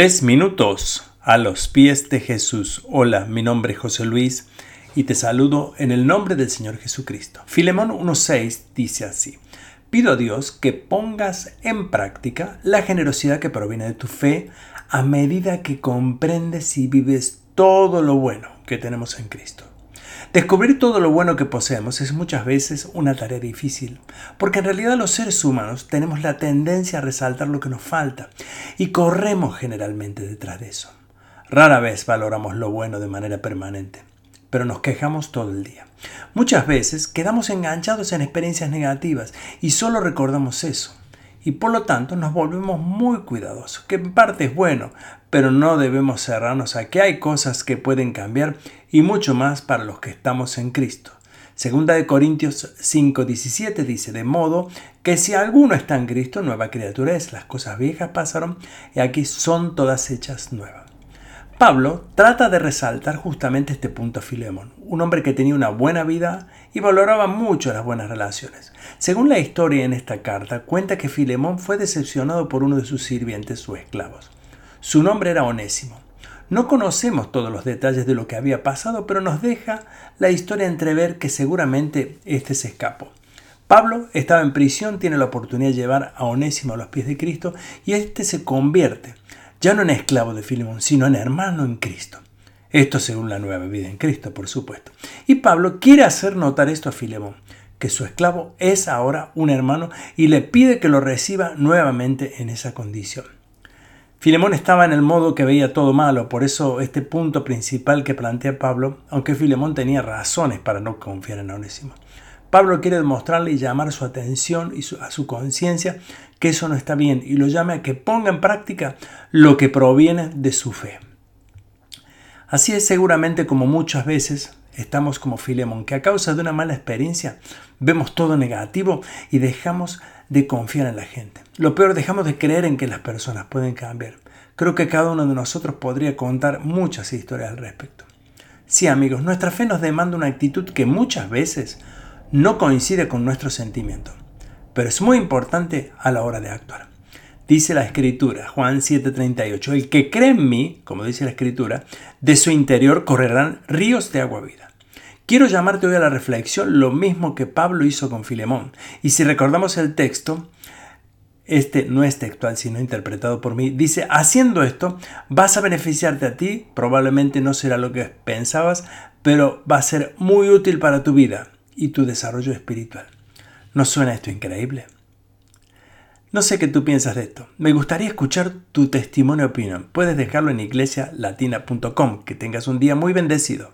Tres minutos a los pies de Jesús. Hola, mi nombre es José Luis y te saludo en el nombre del Señor Jesucristo. Filemón 1.6 dice así. Pido a Dios que pongas en práctica la generosidad que proviene de tu fe a medida que comprendes y vives todo lo bueno que tenemos en Cristo. Descubrir todo lo bueno que poseemos es muchas veces una tarea difícil, porque en realidad los seres humanos tenemos la tendencia a resaltar lo que nos falta y corremos generalmente detrás de eso. Rara vez valoramos lo bueno de manera permanente, pero nos quejamos todo el día. Muchas veces quedamos enganchados en experiencias negativas y solo recordamos eso y por lo tanto nos volvemos muy cuidadosos, que en parte es bueno, pero no debemos cerrarnos a que hay cosas que pueden cambiar y mucho más para los que estamos en Cristo. Segunda de Corintios 5:17 dice, de modo que si alguno está en Cristo, nueva criatura es, las cosas viejas pasaron y aquí son todas hechas nuevas. Pablo trata de resaltar justamente este punto a Filemón, un hombre que tenía una buena vida y valoraba mucho las buenas relaciones. Según la historia en esta carta, cuenta que Filemón fue decepcionado por uno de sus sirvientes o esclavos. Su nombre era Onésimo. No conocemos todos los detalles de lo que había pasado, pero nos deja la historia entrever que seguramente este se escapó. Pablo estaba en prisión, tiene la oportunidad de llevar a Onésimo a los pies de Cristo y este se convierte ya no en esclavo de Filemón, sino en hermano en Cristo. Esto según la nueva vida en Cristo, por supuesto. Y Pablo quiere hacer notar esto a Filemón, que su esclavo es ahora un hermano y le pide que lo reciba nuevamente en esa condición. Filemón estaba en el modo que veía todo malo, por eso este punto principal que plantea Pablo, aunque Filemón tenía razones para no confiar en Onésimo. Pablo quiere demostrarle y llamar su atención y a su conciencia que eso no está bien y lo llama a que ponga en práctica lo que proviene de su fe. Así es seguramente como muchas veces estamos como Filemón, que a causa de una mala experiencia vemos todo negativo y dejamos de confiar en la gente. Lo peor, dejamos de creer en que las personas pueden cambiar. Creo que cada uno de nosotros podría contar muchas historias al respecto. Sí, amigos, nuestra fe nos demanda una actitud que muchas veces no coincide con nuestro sentimiento, pero es muy importante a la hora de actuar. Dice la escritura, Juan 7:38, el que cree en mí, como dice la escritura, de su interior correrán ríos de agua vida. Quiero llamarte hoy a la reflexión lo mismo que Pablo hizo con Filemón. Y si recordamos el texto, este no es textual, sino interpretado por mí, dice, haciendo esto, vas a beneficiarte a ti, probablemente no será lo que pensabas, pero va a ser muy útil para tu vida y tu desarrollo espiritual. ¿No suena esto increíble? No sé qué tú piensas de esto. Me gustaría escuchar tu testimonio opinión. Puedes dejarlo en iglesialatina.com. Que tengas un día muy bendecido.